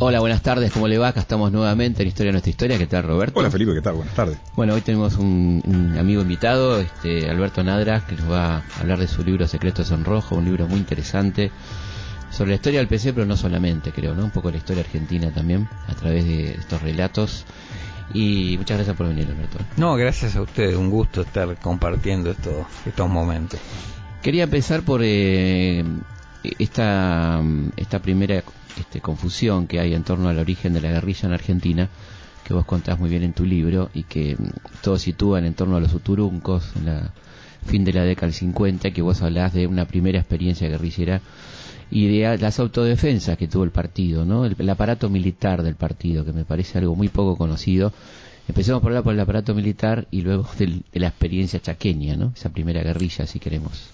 Hola, buenas tardes, ¿cómo le va? Acá estamos nuevamente en Historia de Nuestra Historia. ¿Qué tal, Roberto? Hola, Felipe, ¿qué tal? Buenas tardes. Bueno, hoy tenemos un, un amigo invitado, este, Alberto Nadra, que nos va a hablar de su libro Secretos en Rojo, un libro muy interesante sobre la historia del PC, pero no solamente, creo, ¿no? Un poco la historia argentina también, a través de estos relatos. Y muchas gracias por venir, Alberto. No, gracias a ustedes, un gusto estar compartiendo estos, estos momentos. Quería empezar por eh, esta, esta primera este, confusión que hay en torno al origen de la guerrilla en Argentina, que vos contás muy bien en tu libro y que mm, todos sitúan en torno a los uturuncos, en la fin de la década del 50, que vos hablás de una primera experiencia guerrillera y de las autodefensas que tuvo el partido, ¿no? El, aparato militar del partido, que me parece algo muy poco conocido. Empecemos por hablar por el aparato militar y luego de la experiencia chaqueña, ¿no? Esa primera guerrilla, si queremos.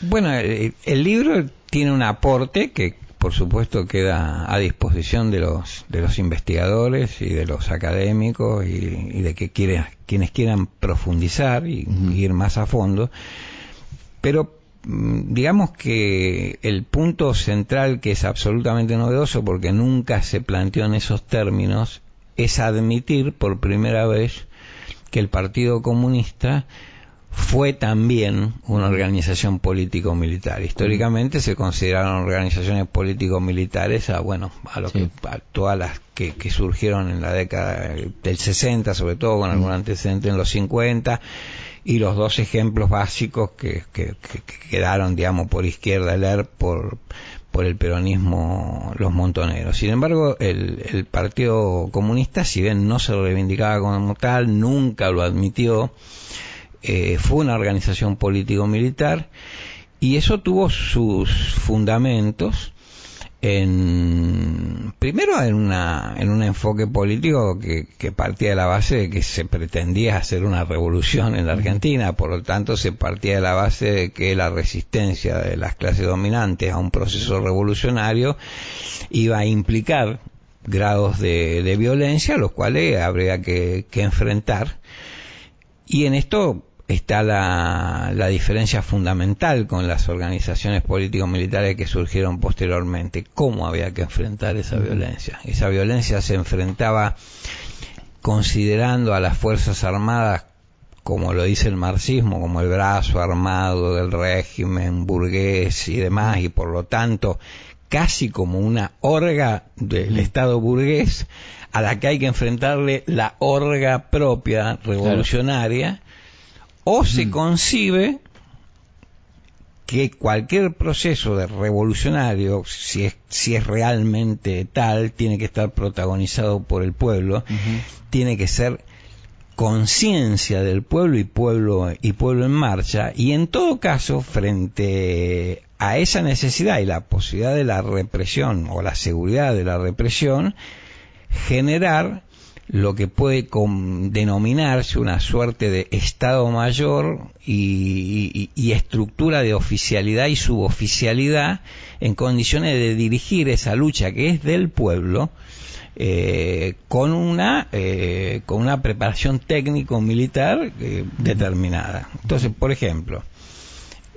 Bueno, el, el libro tiene un aporte que por supuesto queda a disposición de los de los investigadores y de los académicos y, de que quienes quieran profundizar y, ir más a fondo. Pero mm, digamos que el punto central que es absolutamente novedoso porque nunca se planteó en esos términos es admitir por primera vez que el Partido Comunista fue también una organización político-militar. Históricamente se consideraron organizaciones político-militares a, bueno, a, lo que, todas las que, surgieron en la década del 60, sobre todo con algún antecedente en los 50, y los dos ejemplos básicos que, quedaron, digamos, por izquierda, leer por, por el peronismo los montoneros. Sin embargo, el, el Partido Comunista, si bien no se lo reivindicaba como tal, nunca lo admitió, eh, fue una organización político-militar y eso tuvo sus fundamentos en primero en una en un enfoque político que, que, partía de la base de que se pretendía hacer una revolución en la Argentina. Por lo tanto se partía de la base de que la resistencia de las clases dominantes a un proceso revolucionario iba a implicar grados de, de violencia los cuales habría que, que enfrentar. Y en esto está la, la, diferencia fundamental con las organizaciones político-militares que surgieron posteriormente. ¿Cómo había que enfrentar esa violencia? Esa violencia se enfrentaba considerando a las Fuerzas Armadas, como lo dice el marxismo, como el brazo armado del régimen burgués y demás, y por lo tanto casi como una orga del Estado burgués a la que hay que enfrentarle la orga propia revolucionaria o se mm. concibe que cualquier proceso de revolucionario, si es, si es realmente tal, tiene que estar protagonizado por el pueblo, tiene que ser conciencia del pueblo y pueblo y pueblo en marcha y en todo caso frente a esa necesidad y la posibilidad de la represión o la seguridad de la represión generar lo que puede denominarse una suerte de Estado Mayor y, estructura de oficialidad y suboficialidad en condiciones de dirigir esa lucha que es del pueblo eh, con una eh, con una preparación técnico militar eh, determinada. Entonces por ejemplo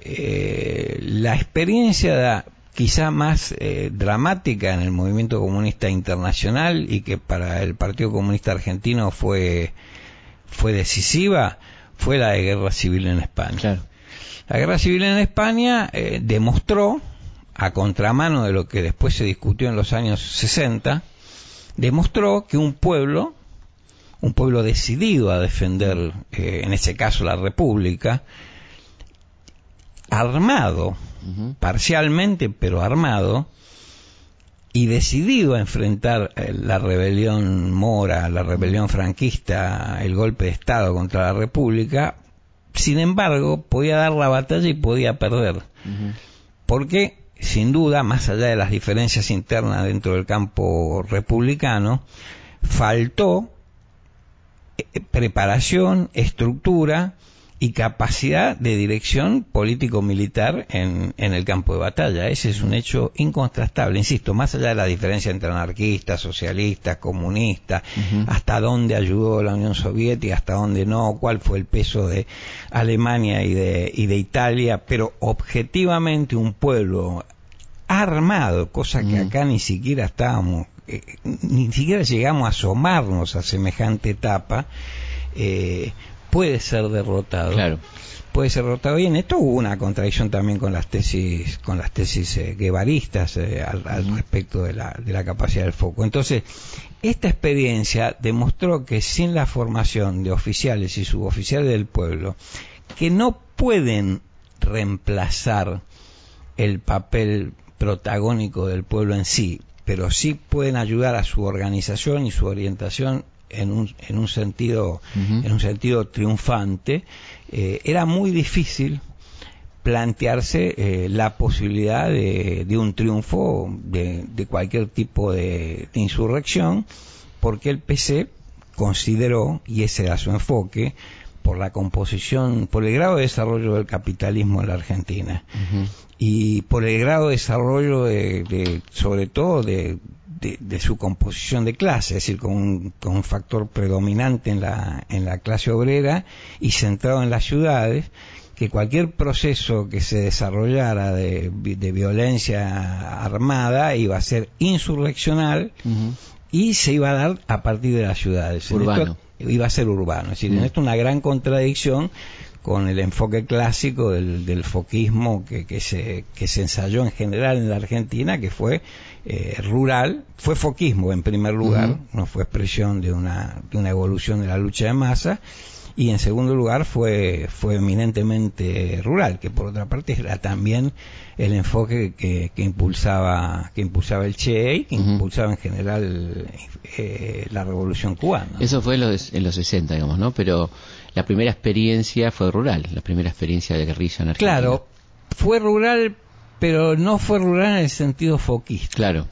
la experiencia quizá más eh, dramática en el movimiento comunista internacional y que para el Partido Comunista Argentino fue, fue decisiva, fue la de guerra civil en España. La guerra civil en España eh, demostró, a contramano de lo que después se discutió en los años 60, demostró que un pueblo, un pueblo decidido a defender, eh, en ese caso la República, armado, parcialmente pero armado, y decidido a enfrentar eh, la rebelión mora, la rebelión franquista, el golpe de Estado contra la República, sin embargo, podía dar la batalla y podía perder. Porque, sin duda, más allá de las diferencias internas dentro del campo republicano, faltó eh, preparación, estructura y capacidad de dirección político-militar en, en, el campo de batalla. Ese es un hecho incontrastable, insisto, más allá de la diferencia entre anarquistas, socialistas, comunistas, hasta dónde ayudó la Unión Soviética, hasta dónde no, cuál fue el peso de Alemania y de, y de Italia, pero objetivamente un pueblo armado, cosa que acá ni siquiera estábamos, eh, ni siquiera llegamos a asomarnos a semejante etapa, eh, puede ser derrotado. Claro. Puede ser derrotado. Y en esto hubo una contradicción también con las tesis, con las tesis eh, guevaristas eh, al, respecto de la, de la capacidad del foco. Entonces, esta experiencia demostró que sin la formación de oficiales y suboficiales del pueblo, que no pueden reemplazar el papel protagónico del pueblo en sí, pero sí pueden ayudar a su organización y su orientación en un, en un sentido en un sentido triunfante eh, era muy difícil plantearse eh, la posibilidad de, de un triunfo de, de cualquier tipo de, insurrección porque el PC consideró y ese era su enfoque por la composición, por el grado de desarrollo del capitalismo en la Argentina. Y por el grado de desarrollo de sobre todo de, de, su composición de clase, es decir, con un, con un, factor predominante en la, en la clase obrera y centrado en las ciudades, que cualquier proceso que se desarrollara de, de violencia armada iba a ser insurreccional y se iba a dar a partir de las ciudades. Urbano. iba a ser urbano. Es decir, en esto una gran contradicción con el enfoque clásico del, del foquismo que, que, se, que se ensayó en general en la Argentina, que fue eh, rural, fue foquismo en primer lugar, no fue expresión de una, de una evolución de la lucha de masa, y en segundo lugar fue, fue eminentemente rural, que por otra parte era también el enfoque que, que impulsaba, que impulsaba el Che y que impulsaba en general eh, la revolución cubana. Eso fue en los, en los 60, digamos, ¿no? Pero la primera experiencia fue rural, la primera experiencia de guerrilla en Argentina. Claro, fue rural, pero no fue rural en el sentido foquista. Claro.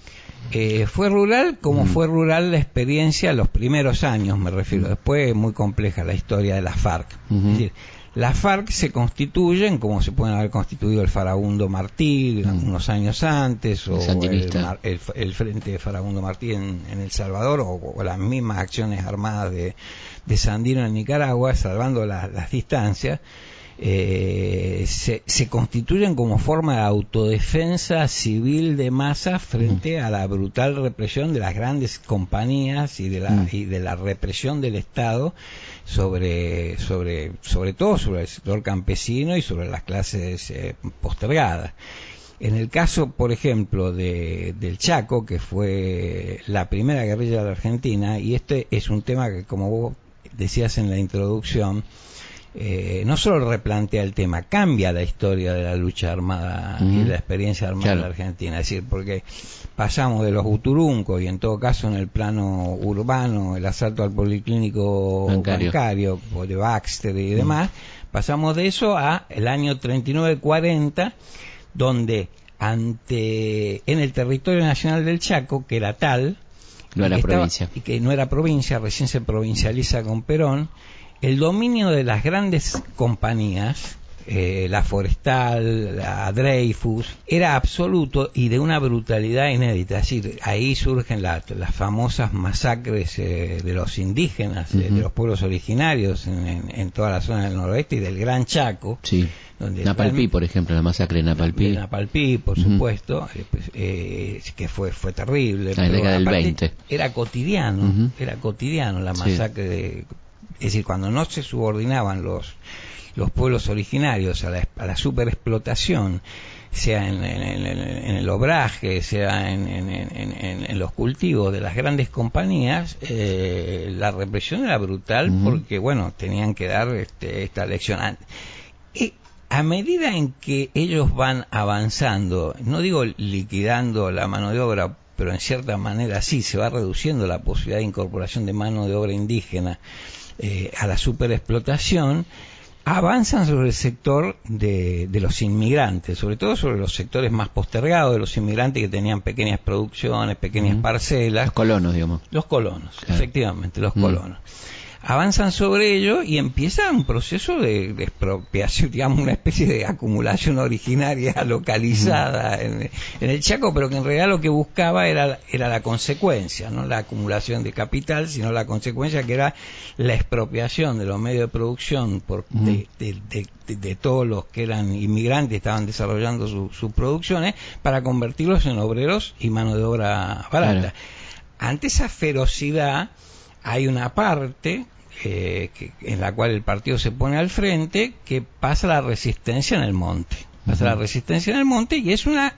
Eh, fue rural como fue rural la experiencia los primeros años, me refiero. Después muy compleja la historia de la FARC. Es decir, las FARC se constituyen como se pueden haber constituido el Farabundo Martí unos años antes, o el, Frente de Farabundo Martí en, El Salvador, o, las mismas acciones armadas de, de Sandino en Nicaragua, salvando las distancias eh, se, se, constituyen como forma de autodefensa civil de masa frente a la brutal represión de las grandes compañías y de la, y de la represión del Estado sobre, sobre, sobre todo sobre el sector campesino y sobre las clases eh, postergadas. En el caso, por ejemplo, de, del Chaco, que fue la primera guerrilla de la Argentina, y este es un tema que, como vos decías en la introducción, eh, no solo replantea el tema, cambia la historia de la lucha armada y la experiencia armada de la Argentina. Es decir, porque pasamos de los uturuncos y en todo caso en el plano urbano, el asalto al policlínico bancario, de Baxter y demás, pasamos de eso a el año 39-40, donde ante en el territorio nacional del Chaco, que era tal, no era provincia. y que no era provincia, recién se provincializa con Perón, el dominio de las grandes compañías, eh, la Forestal, la Dreyfus, era absoluto y de una brutalidad inédita. Es decir, ahí surgen las famosas masacres eh, de los indígenas, eh, de los pueblos originarios en, toda la zona del noroeste y del Gran Chaco. Sí. Donde Napalpí, por ejemplo, la masacre de Napalpí. Napalpí, por supuesto, pues, que fue fue terrible. La década del 20. Era cotidiano, era cotidiano la masacre de es decir, cuando no se subordinaban los, los pueblos originarios a la, a la superexplotación, sea en, el obraje, sea en, los cultivos de las grandes compañías, eh, la represión era brutal porque, bueno, tenían que dar este, esta lección. Y a medida en que ellos van avanzando, no digo liquidando la mano de obra, pero en cierta manera sí, se va reduciendo la posibilidad de incorporación de mano de obra indígena eh, a la superexplotación, avanzan sobre el sector de, de, los inmigrantes, sobre todo sobre los sectores más postergados de los inmigrantes que tenían pequeñas producciones, pequeñas parcelas. Los colonos, digamos. Los colonos, efectivamente, los colonos. Avanzan sobre ello y empieza un proceso de, expropiación, digamos, una especie de acumulación originaria localizada en, el Chaco, pero que en realidad lo que buscaba era, era la consecuencia, no la acumulación de capital, sino la consecuencia que era la expropiación de los medios de producción por, de, de, todos los que eran inmigrantes, estaban desarrollando sus producciones, para convertirlos en obreros y mano de obra barata. Ante esa ferocidad, hay una parte eh, en la cual el partido se pone al frente que pasa la resistencia en el monte. Pasa la resistencia en el monte y es una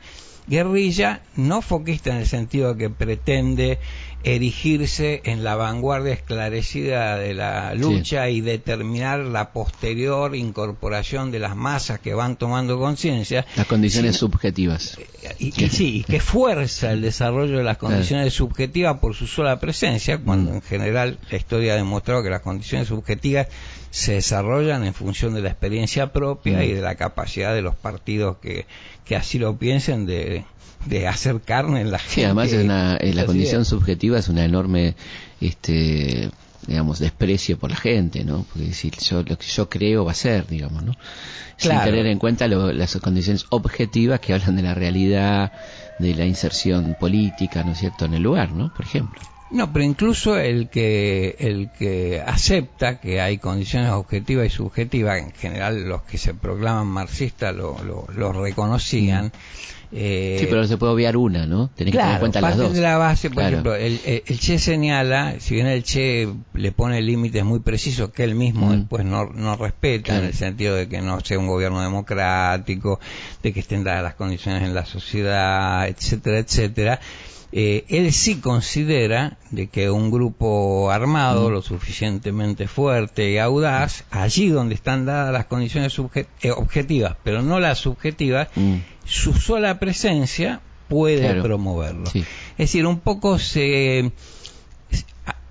guerrilla no foquista en el sentido que pretende erigirse en la vanguardia esclarecida de la lucha y determinar la posterior incorporación de las masas que van tomando conciencia. Las condiciones subjetivas. Y, sí, y que fuerza el desarrollo de las condiciones subjetivas por su sola presencia, cuando en general la historia ha demostrado que las condiciones subjetivas se desarrollan en función de la experiencia propia y de la capacidad de los partidos que, que así lo piensen de, de hacer carne en la gente. Sí, además es una, la condición subjetiva es una enorme, este, digamos, desprecio por la gente, ¿no? Porque decir, yo, lo que yo creo va a ser, digamos, ¿no? Sin tener en cuenta las condiciones objetivas que hablan de la realidad, de la inserción política, ¿no es cierto?, en el lugar, ¿no? Por ejemplo. No, pero incluso el que el que acepta que hay condiciones objetivas y subjetivas, en general los que se proclaman marxistas lo, lo, reconocían. Eh, sí, pero se puede obviar una, ¿no? Tenés que tener en cuenta las dos. de la base, por ejemplo, el, Che señala, si bien el Che le pone límites muy precisos que él mismo mm. después no, no respeta, en el sentido de que no sea un gobierno democrático, de que estén dadas las condiciones en la sociedad, etcétera, etcétera, eh, él sí considera de que un grupo armado lo suficientemente fuerte y audaz, allí donde están dadas las condiciones eh, objetivas, pero no las subjetivas, mm. su sola presencia puede promoverlo. Es decir, un poco se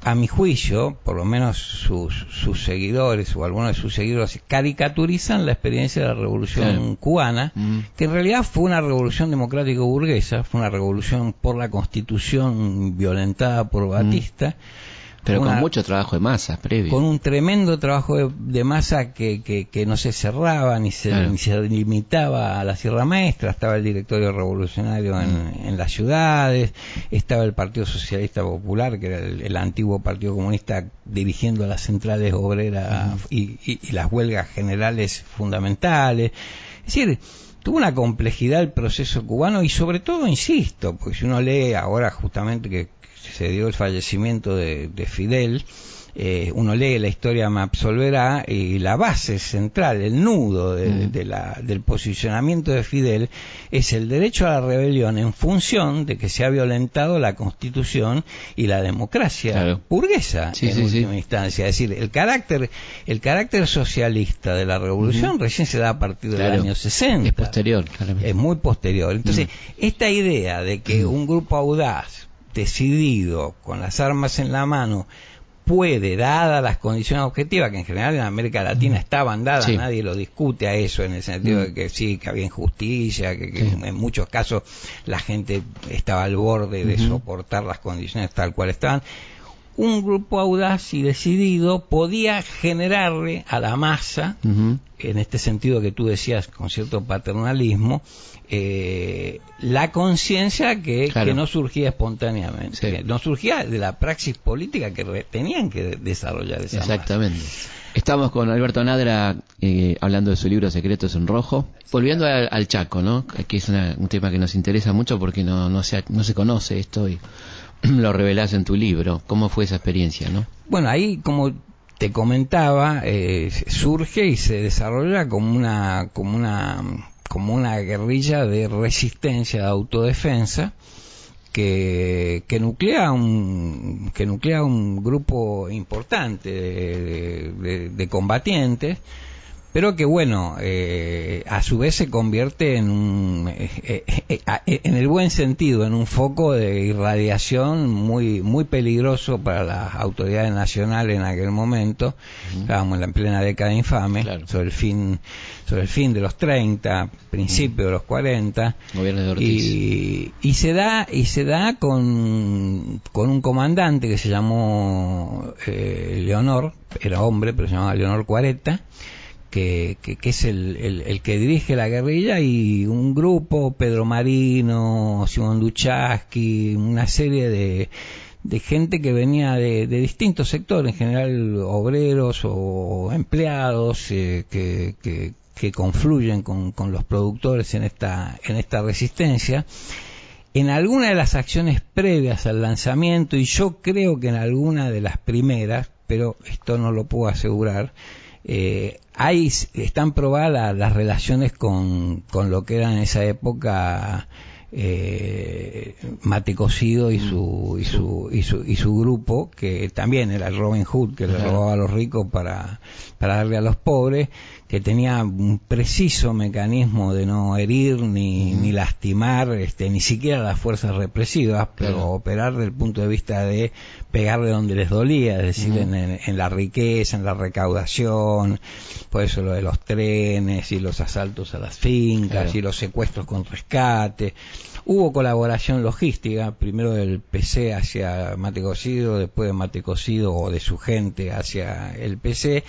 a mi juicio, por lo menos sus, sus, seguidores o algunos de sus seguidores caricaturizan la experiencia de la revolución cubana, mm. que en realidad fue una revolución democrática burguesa, fue una revolución por la constitución violentada por Batista, pero con mucho trabajo de masa previo. Con un tremendo trabajo de, masa que, que, no se cerraba ni se, ni se limitaba a la Sierra Maestra. Estaba el directorio revolucionario en, las ciudades, estaba el Partido Socialista Popular, que era el, antiguo Partido Comunista, dirigiendo las centrales obreras y, y las huelgas generales fundamentales. Es decir, tuvo una complejidad el proceso cubano y sobre todo, insisto, porque si uno lee ahora justamente que se dio el fallecimiento de, Fidel, eh, uno lee la historia me absolverá y la base central, el nudo mm. del posicionamiento de Fidel es el derecho a la rebelión en función de que se ha violentado la constitución y la democracia burguesa en última instancia. Es decir, el carácter, el carácter socialista de la revolución recién se da a partir del año 60. Es posterior, Es muy posterior. Entonces, esta idea de que un grupo audaz decidido, con las armas en la mano, puede, dadas las condiciones objetivas, que en general en América Latina estaban dadas, nadie lo discute a eso, en el sentido de que sí, que había injusticia, que, en muchos casos la gente estaba al borde de soportar las condiciones tal cual estaban. Un grupo audaz y decidido podía generarle a la masa, en este sentido que tú decías con cierto paternalismo, eh, la conciencia que, no surgía espontáneamente, no surgía de la praxis política que tenían que desarrollar esa Exactamente. Estamos con Alberto Nadra eh, hablando de su libro Secretos en Rojo. Volviendo al, Chaco, ¿no? que es un tema que nos interesa mucho porque no, no, se, no se conoce esto y lo revelás en tu libro. ¿Cómo fue esa experiencia? ¿no? Bueno, ahí como te comentaba, eh, surge y se desarrolla como una, como una como una guerrilla de resistencia, de autodefensa, que, que, nuclea un que nuclea un grupo importante de, de, combatientes pero que bueno, eh, a su vez se convierte en un, eh, eh, en el buen sentido, en un foco de irradiación muy, muy peligroso para las autoridades nacionales en aquel momento. Estábamos en la plena década infame, sobre el fin, sobre el fin de los 30, principio de los 40. Y, y se da, y se da con, con un comandante que se llamó Leonor, era hombre, pero se llamaba Leonor Cuareta que, que, es el, el, que dirige la guerrilla y un grupo, Pedro Marino, Simón Duchaski, una serie de, de gente que venía de, de, distintos sectores, en general obreros o empleados eh, que, que, que, confluyen con, con, los productores en esta, en esta resistencia. En alguna de las acciones previas al lanzamiento, y yo creo que en alguna de las primeras, pero esto no lo puedo asegurar, eh, hay, están probadas las relaciones con, con lo que era en esa época eh, Mate Cocido y su, y su, y su, y su grupo, que también era Robin Hood, que le robaba a los ricos para, para darle a los pobres, que tenía un preciso mecanismo de no herir ni, ni lastimar este, ni siquiera las fuerzas represivas, pero operar desde el punto de vista de pegarle donde les dolía, es decir, en, en, la riqueza, en la recaudación, por eso lo de los trenes y los asaltos a las fincas y los secuestros con rescate. Hubo colaboración logística, primero del PC hacia Mate Cocido, después de Mate Cocido o de su gente hacia el PC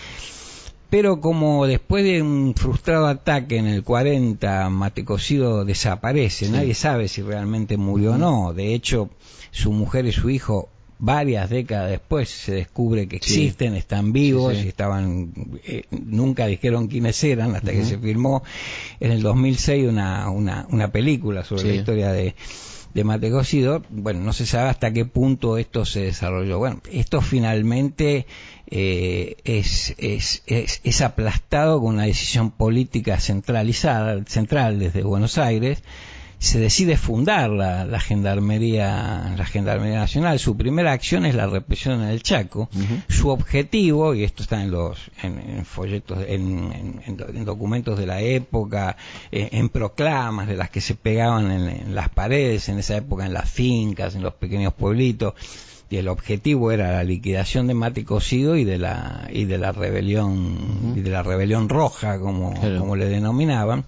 pero como después de un frustrado ataque en el 40, Matecocido desaparece, nadie sabe si realmente murió o no, de hecho su mujer y su hijo varias décadas después se descubre que existen, están vivos y estaban, eh, nunca dijeron quiénes eran hasta que se filmó en el 2006 una, una, una película sobre la historia de, de Matecocido. Bueno, no se sabe hasta qué punto esto se desarrolló. Bueno, esto finalmente eh, es, es, es, aplastado con una decisión política centralizada, central desde Buenos Aires, se decide fundar la, la, gendarmería la gendarmería nacional. Su primera acción es la represión en el Chaco. Su objetivo y esto está en los en, folletos en, en, documentos de la época en, proclamas de las que se pegaban en, las paredes en esa época en las fincas en los pequeños pueblitos y el objetivo era la liquidación de Mate Cocido y de la y de la rebelión y de la rebelión roja como, como le denominaban.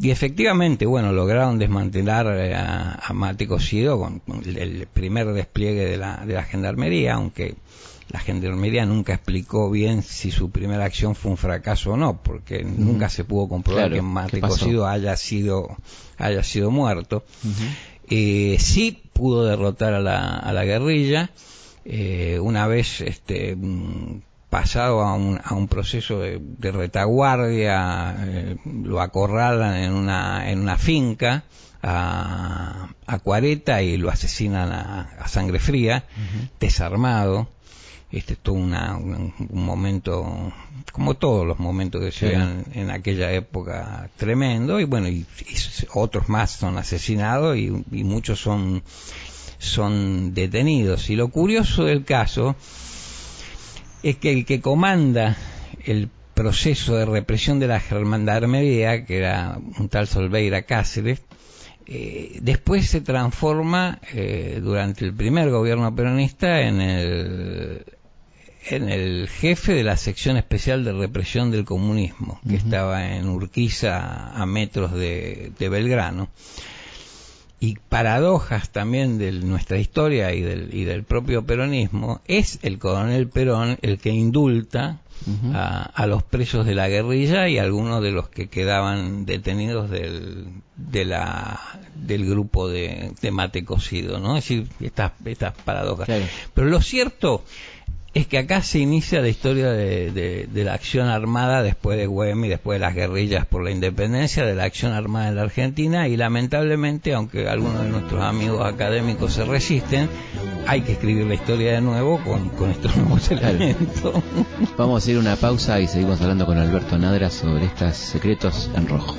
Y efectivamente bueno lograron desmantelar eh, a, a Cocido con, el, primer despliegue de la, de la gendarmería aunque la gendarmería nunca explicó bien si su primera acción fue un fracaso o no, porque nunca se pudo comprobar que Mate Cocido haya sido, haya sido muerto. Eh, sí pudo derrotar a la, a la guerrilla, eh, una vez este, mm, pasado a un, a un proceso de, retaguardia, eh, lo acorralan en una, en una finca a, a Cuareta y lo asesinan a, sangre fría, desarmado este todo una, un, momento como todos los momentos que se vean en aquella época tremendo y bueno y, otros más son asesinados y, muchos son son detenidos. Y lo curioso del caso es que el que comanda el proceso de represión de la germandarmería que era un tal Solveira Cáceres eh, después se transforma eh, durante el primer gobierno peronista en el en el jefe de la sección especial de represión del comunismo, que estaba en Urquiza a metros de, Belgrano. Y paradojas también de nuestra historia y del, y del propio peronismo, es el coronel Perón el que indulta a, los presos de la guerrilla y algunos de los que quedaban detenidos del, de la, del grupo de, mate cocido, ¿no? Es decir, estas, estas paradojas. Pero lo cierto es que acá se inicia la historia de, la acción armada después de Güemes y después de las guerrillas por la independencia, de la acción armada en la Argentina y lamentablemente, aunque algunos de nuestros amigos académicos se resisten, hay que escribir la historia de nuevo con, con estos nuevos elementos. Vamos a ir una pausa y seguimos hablando con Alberto Nadra sobre estos secretos en rojo.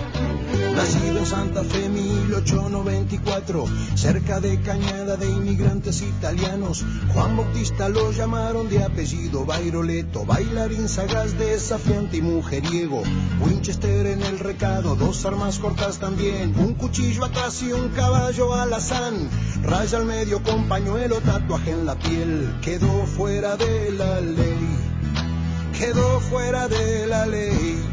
Nacido en Santa Fe 1894, cerca de Cañada de inmigrantes italianos. Juan Bautista lo llamaron de apellido Bairoleto, bailarín sagaz, desafiante y mujeriego. Winchester en el recado, dos armas cortas también, un cuchillo atrás y un caballo alazán. Raya al medio con pañuelo, tatuaje en la piel, quedó fuera de la ley, quedó fuera de la ley.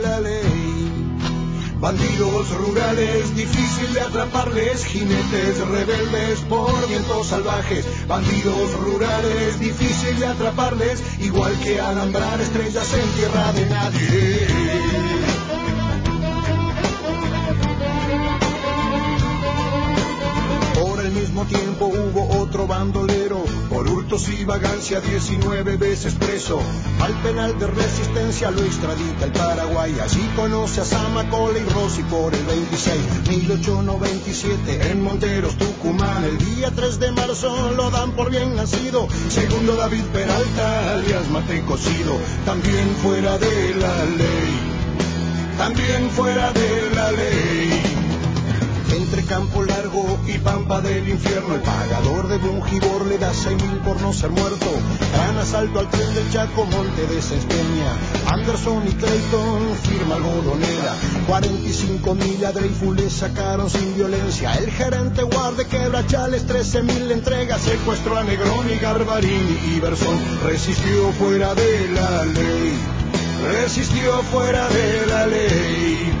Bandidos rurales, difícil de atraparles, jinetes rebeldes por vientos salvajes. Bandidos rurales, difícil de atraparles, igual que alambrar estrellas en tierra de nadie. Por el mismo tiempo hubo otro bandolero, hurtos y vagancia 19 veces preso. Al penal de resistencia lo extradita el Paraguay, allí conoce a Samacola y Rossi por el 26, 1897 en Monteros, Tucumán. El día 3 de marzo lo dan por bien nacido, segundo David Peralta, alias Mate Cocido, también fuera de la ley, también fuera de la ley. Entre Campo Largo y Pampa del Infierno, el pagador de Bungibor le da seis mil por no ser muerto. Gran asalto al tren del Chaco, Monte de Sespeña. Anderson y Clayton, firma algodonera. 45 mil a Dreyfus le sacaron sin violencia. El gerente guarde quebrachales, 13 mil entrega. Secuestró a Negroni, Garbarini y Iverson. Resistió fuera de la ley. Resistió fuera de la ley.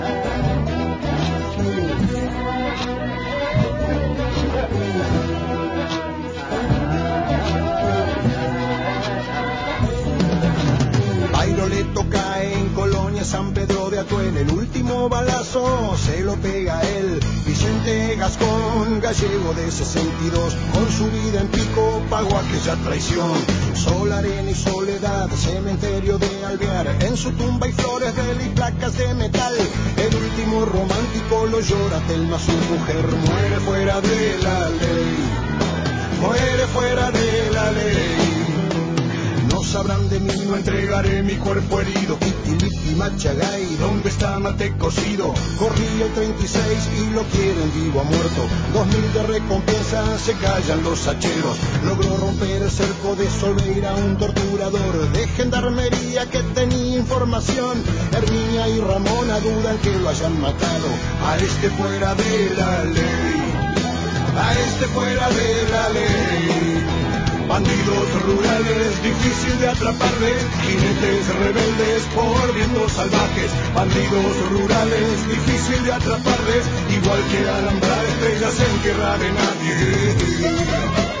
Balazo se lo pega él. Vicente Gascón, gallego de 62, con su vida en pico pagó aquella traición. Sol, arena y soledad, cementerio de Alvear. En su tumba hay flores de él y placas de metal. El último romántico lo llora Telma, su mujer muere fuera de la ley. Muere fuera de la ley. Sabrán de mí, no entregaré mi cuerpo herido. Kitilipi, Machagay, ¿dónde está Mate cocido? Corrí el 36 y lo quieren vivo a muerto. Dos mil de recompensa, se callan los hacheros. Logró romper el cerco de Solveira, un torturador de gendarmería que tenía información. Herminia y Ramona dudan que lo hayan matado. A este fuera de la ley. A este fuera de la ley. Bandidos rurales, difícil de atraparles, jinetes rebeldes por vientos salvajes. Bandidos rurales, difícil de atraparles, igual que alambrar estrellas en tierra de nadie.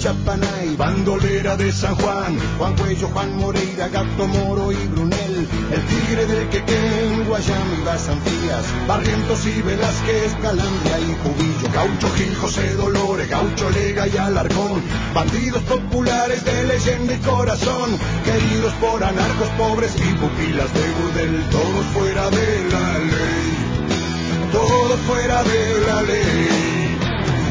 Chapanay, bandolera de San Juan, Juan Cuello, Juan Moreira, Gato Moro y Brunel, el tigre del Quequén, Guayama y Basanfías, Barrientos y Velázquez, Calandria y Cubillo, Gaucho Gil, José Dolores, Gaucho Lega y Alarcón, bandidos populares de leyenda y corazón, queridos por anarcos pobres y pupilas de burdel, todos fuera de la ley, todos fuera de la ley.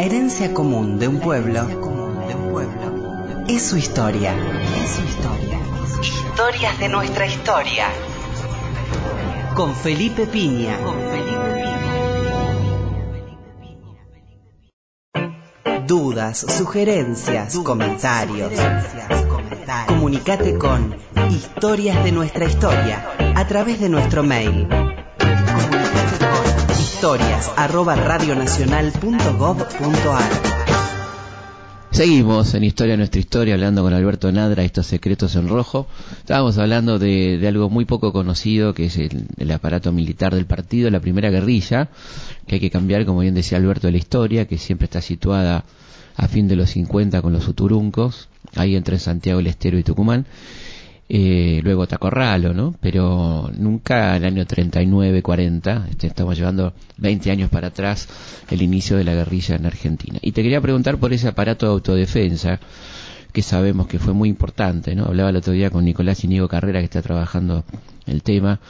La herencia común de un pueblo es su historia. Es su historia. Historias de nuestra historia. Con Felipe Piña. Con Felipe Piña. Dudas, sugerencias, comentarios. Comunicate con Historias de nuestra historia a través de nuestro mail historias arroba Seguimos en Historia Nuestra Historia hablando con Alberto Nadra, estos secretos en rojo. Estábamos hablando de, algo muy poco conocido, que es el, aparato militar del partido, la primera guerrilla, que hay que cambiar, como bien decía Alberto, de la historia, que siempre está situada a fin de los 50 con los uturuncos, ahí entre Santiago del Estero y Tucumán eh, luego Tacorralo, ¿no? Pero nunca el año 39, 40, este, estamos llevando 20 años para atrás el inicio de la guerrilla en Argentina. Y te quería preguntar por ese aparato de autodefensa que sabemos que fue muy importante, ¿no? Hablaba el otro día con Nicolás Inigo Carrera que está trabajando el tema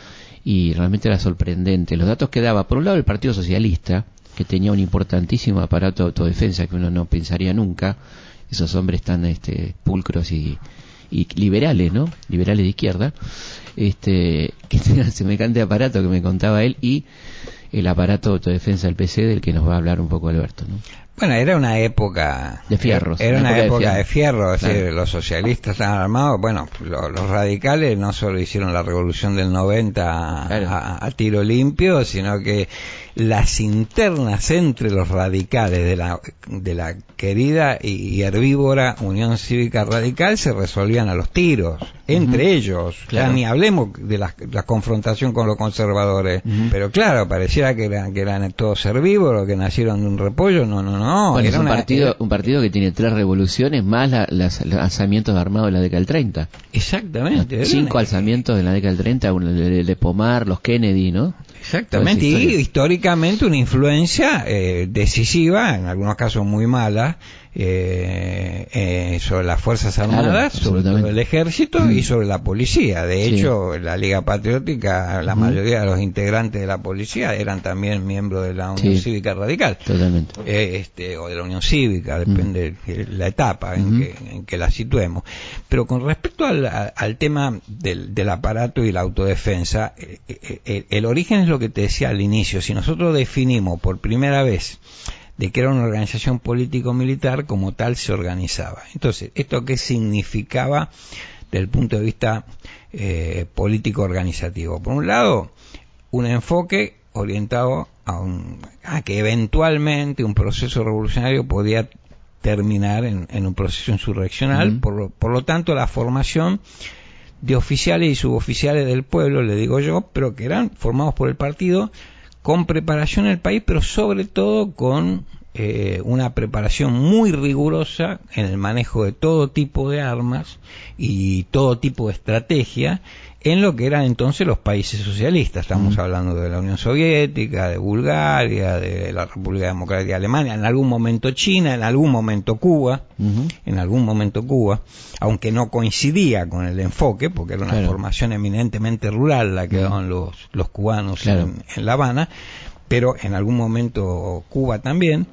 y realmente era sorprendente. Los datos que daba, por un lado el Partido Socialista, que tenía un importantísimo aparato de autodefensa que uno no pensaría nunca, esos hombres tan este, pulcros y, y liberales, ¿no? Liberales de izquierda, este, que tengan semejante aparato que me contaba él y el aparato de autodefensa del PC del que nos va a hablar un poco Alberto, ¿no? Bueno, era una época de fierros. Era una, época de fierro, los socialistas estaban armados. Bueno, los radicales no solo hicieron la revolución del 90 a, tiro limpio, sino que las internas entre los radicales de la, de la querida y herbívora Unión Cívica Radical se resolvían a los tiros, entre ellos. Ya ni hablemos de la, confrontación con los conservadores. Pero claro, pareciera que eran, que eran todos herbívoros, que nacieron de un repollo. No, no, no. es un, partido, un partido que tiene tres revoluciones más los alzamientos armados de la década del 30. Exactamente. Cinco alzamientos de la década del 30, el de Pomar, los Kennedy, ¿no? Exactamente, y históricamente una influencia eh, decisiva, en algunos casos muy mala, eh, eh, sobre las Fuerzas Armadas, sobre el Ejército y mm. sobre la policía. De hecho, la Liga Patriótica, la mayoría de los integrantes de la policía eran también miembros de la Unión Cívica Radical. Totalmente. este, o de la Unión Cívica, depende de la etapa en, que, la situemos. Pero con respecto al, tema del, del, aparato y la autodefensa, el origen es lo que te decía al inicio, si nosotros definimos por primera vez de que era una organización político-militar, como tal se organizaba. Entonces, ¿esto qué significaba desde el punto de vista eh, político-organizativo? Por un lado, un enfoque orientado a, que eventualmente un proceso revolucionario podía terminar en, un proceso insurreccional, por, por lo tanto la formación de oficiales y suboficiales del pueblo, le digo yo, pero que eran formados por el partido con preparación en el país, pero sobre todo con eh, una preparación muy rigurosa en el manejo de todo tipo de armas y todo tipo de estrategia en lo que eran entonces los países socialistas. Estamos hablando de la Unión Soviética, de Bulgaria, de la República Democrática de Alemania, en algún momento China, en algún momento Cuba, en algún momento Cuba, aunque no coincidía con el enfoque, porque era una formación eminentemente rural la que daban los, los cubanos en, en La Habana, pero en algún momento Cuba también.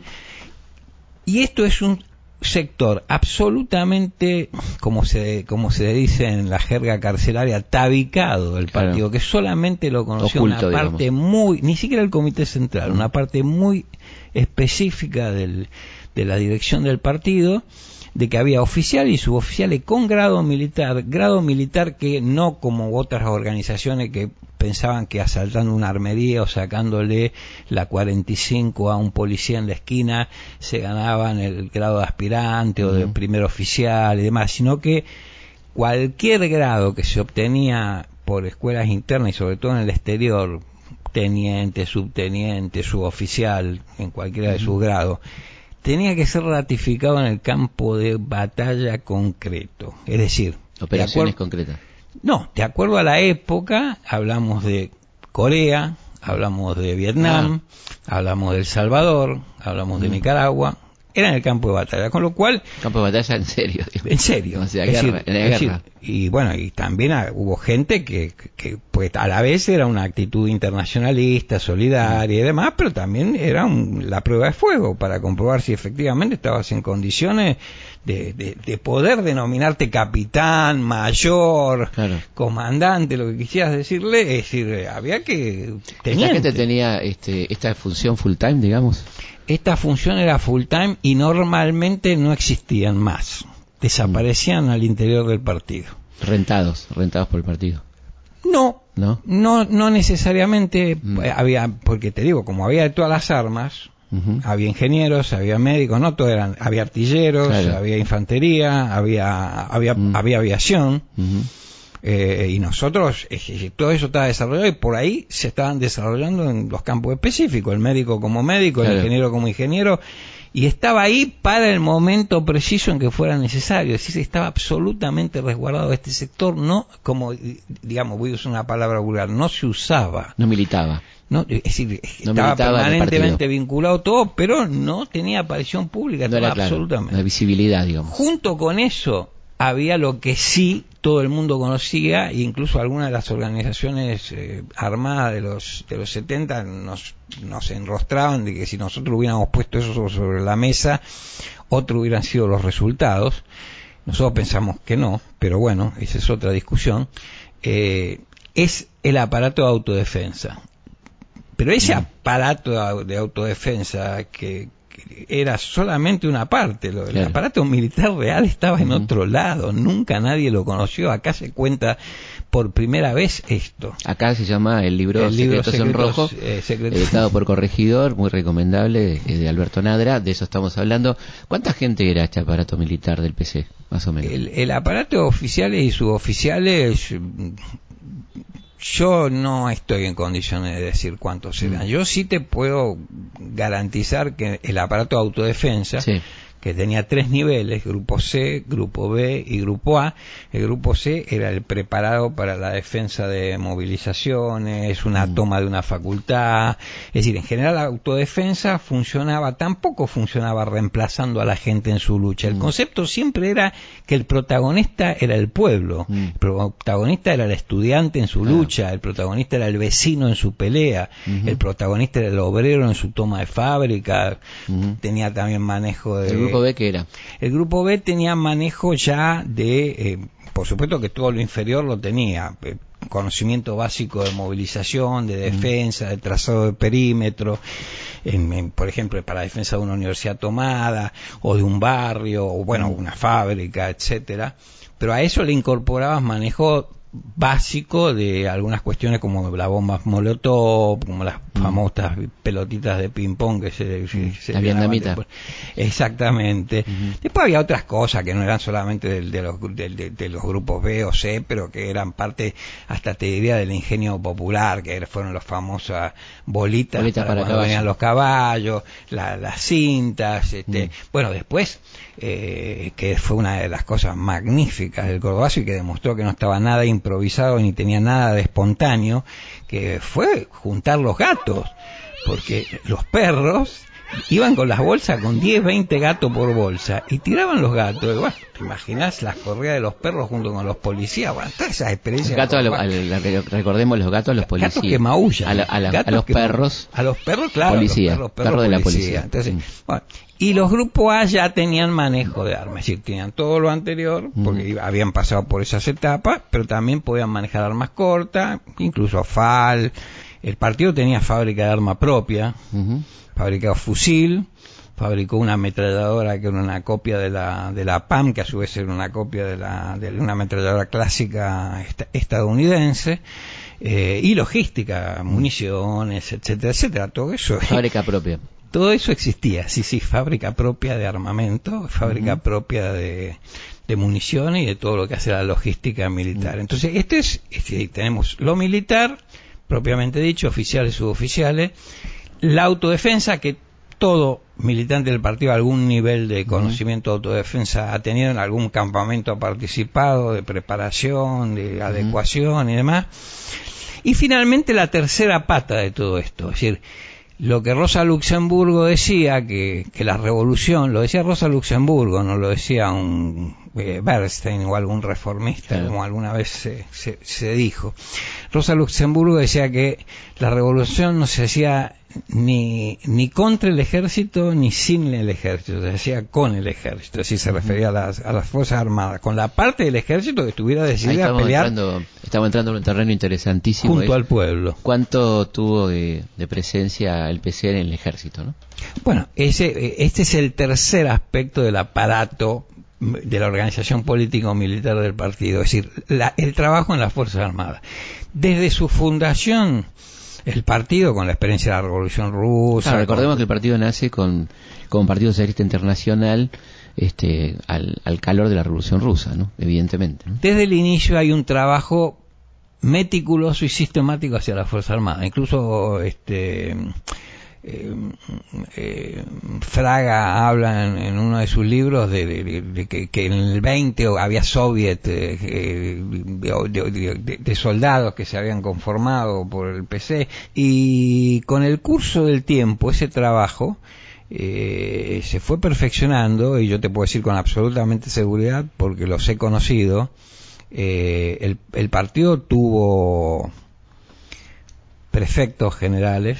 Y esto es un sector absolutamente, como se, como se dice en la jerga carcelaria, tabicado del partido, que solamente lo conoció una parte muy, ni siquiera el comité central, una parte muy específica del, de la dirección del partido, de que había oficiales y suboficiales con grado militar, grado militar que no como otras organizaciones que pensaban que asaltando una armería o sacándole la 45 a un policía en la esquina se ganaban el grado de aspirante o de primer oficial y demás, sino que cualquier grado que se obtenía por escuelas internas y sobre todo en el exterior, teniente, subteniente, suboficial, en cualquiera de sus grados, tenía que ser ratificado en el campo de batalla concreto. Es decir, operaciones concretas. No, de acuerdo a la época, hablamos de Corea, hablamos de Vietnam, ah. hablamos de El Salvador, hablamos de mm. Nicaragua, era en el campo de batalla, con lo cual... Campo de batalla en serio. En serio. O sea, guerra, en la guerra. y bueno, y también hubo gente que, que, pues a la vez era una actitud internacionalista, solidaria y demás, pero también era la prueba de fuego para comprobar si efectivamente estabas en condiciones de, de, poder denominarte capitán, mayor, comandante, lo que quisieras decirle, es decir, había que... ¿Esta gente tenía este, esta función full time, digamos? Esta función era full time y normalmente no existían más. Desaparecían al interior del partido. Rentados, rentados por el partido. No, no, no, no necesariamente mm. había, porque te digo, como había de todas las armas, había ingenieros, había médicos, no todo eran, había artilleros, había infantería, había, había, mm. había aviación. Eh, y nosotros, todo eso estaba desarrollado y por ahí se estaban desarrollando en los campos específicos, el médico como médico, el ingeniero como ingeniero, y estaba ahí para el momento preciso en que fuera necesario, es decir, estaba absolutamente resguardado este sector, no como, digamos, voy a usar una palabra vulgar, no se usaba. No militaba. No, es decir, estaba permanentemente vinculado todo, pero no tenía aparición pública, no absolutamente. La visibilidad, digamos. Junto con eso, había lo que sí todo el mundo conocía, e incluso algunas de las organizaciones eh, armadas de los, de los 70 nos, nos enrostraban de que si nosotros hubiéramos puesto eso sobre la mesa, otros hubieran sido los resultados. Nosotros pensamos que no, pero bueno, esa es otra discusión. Eh, es el aparato de autodefensa. Pero ese aparato de autodefensa que, era solamente una parte, el aparato militar real estaba en otro lado, nunca nadie lo conoció, acá se cuenta por primera vez esto. Acá se llama el libro, Secretos, en Rojo, eh, editado por Corregidor, muy recomendable, eh, de Alberto Nadra, de eso estamos hablando. ¿Cuánta gente era este aparato militar del PC, más o menos? El, el aparato oficiales y suboficiales yo no estoy en condiciones de decir cuántos serán. Mm. Yo sí te puedo garantizar que el aparato de autodefensa que tenía tres niveles, grupo C, grupo B y grupo A. El grupo C era el preparado para la defensa de movilizaciones, una mm. toma de una facultad. Es decir, en general la autodefensa funcionaba, tampoco funcionaba reemplazando a la gente en su lucha. El mm. concepto siempre era que el protagonista era el pueblo, mm. el protagonista era el estudiante en su lucha, el protagonista era el vecino en su pelea, el protagonista era el obrero en su toma de fábrica, tenía también manejo de grupo B qué era? El grupo B tenía manejo ya de, eh, por supuesto que todo lo inferior lo tenía, eh, conocimiento básico de movilización, de defensa, de trazado de perímetro, por ejemplo, para la defensa de una universidad tomada, o de un barrio, o bueno, una fábrica, etcétera. Pero a eso le incorporabas manejo básico de algunas cuestiones como la bomba molotov, como las mm. Famosas pelotitas de ping pong que se, se, la vietnamita. Exactamente. Después había otras cosas que no eran solamente de, los, de, los grupos B o C, pero que eran parte, hasta te diría, del ingenio popular, que fueron las famosas bolitas, para, cuando venían los caballos, las cintas, este, mm. bueno, después, eh, que fue una de las cosas magníficas del Cordobazo y que demostró que no estaba nada improvisado ni tenía nada de espontáneo, que fue juntar los gatos, porque los perros iban con las bolsas con 10, 20 gatos por bolsa y tiraban los gatos. Y bueno, te imaginas las corridas de los perros junto con los policías. Bueno, todas esas experiencias. recordemos los gatos, los policías. Gatos que maullan. A, los perros. A los perros, claro. Policía, los perros, de la policía. Entonces, mm. bueno, y los grupos A ya tenían manejo de armas, es decir, tenían todo lo anterior, porque habían pasado por esas etapas, pero también podían manejar armas cortas, incluso FAL. El partido tenía fábrica de arma propia, fabricaba fusil, fabricó una ametralladora que era una copia de la, de la PAM, que a su vez era una copia de, la, de una ametralladora clásica estadounidense, eh, y logística, municiones, etcétera, etcétera, todo eso. Fábrica propia. todo eso existía, sí, sí, fábrica propia de armamento, fábrica propia de, de municiones y de todo lo que hace la logística militar. Entonces, este es, este, tenemos lo militar, propiamente dicho, oficiales, suboficiales, la autodefensa, que todo militante del partido algún nivel de conocimiento de autodefensa ha tenido, en algún campamento ha participado, de preparación, de adecuación y demás. Y finalmente la tercera pata de todo esto, es decir, lo que Rosa Luxemburgo decía, que, que la revolución, lo decía Rosa Luxemburgo, no lo decía un eh, Bernstein o algún reformista, como alguna vez se, se, dijo. Rosa Luxemburgo decía que la revolución no se hacía ni, ni contra el ejército ni sin el ejército, se hacía con el ejército, así se refería a las, a las Fuerzas Armadas, con la parte del ejército que estuviera decidida a pelear. Entrando, estamos entrando en un terreno interesantísimo. Junto al pueblo. ¿Cuánto tuvo de, presencia el PC en el ejército? ¿no? Bueno, ese, este es el tercer aspecto del aparato de la organización político-militar del partido, es decir, el trabajo en las Fuerzas Armadas. Desde su fundación, el partido, con la experiencia de la Revolución Rusa... recordemos que el partido nace con, como Partido Socialista Internacional este, al, calor de la Revolución Rusa, ¿no? evidentemente. Desde el inicio hay un trabajo meticuloso y sistemático hacia la Fuerza Armada. Incluso este, eh, eh, Fraga habla en, uno de sus libros de, que, en el 20 había soviet eh, de, soldados que se habían conformado por el PC y con el curso del tiempo ese trabajo se fue perfeccionando y yo te puedo decir con absolutamente seguridad porque los he conocido el, el, partido tuvo prefectos generales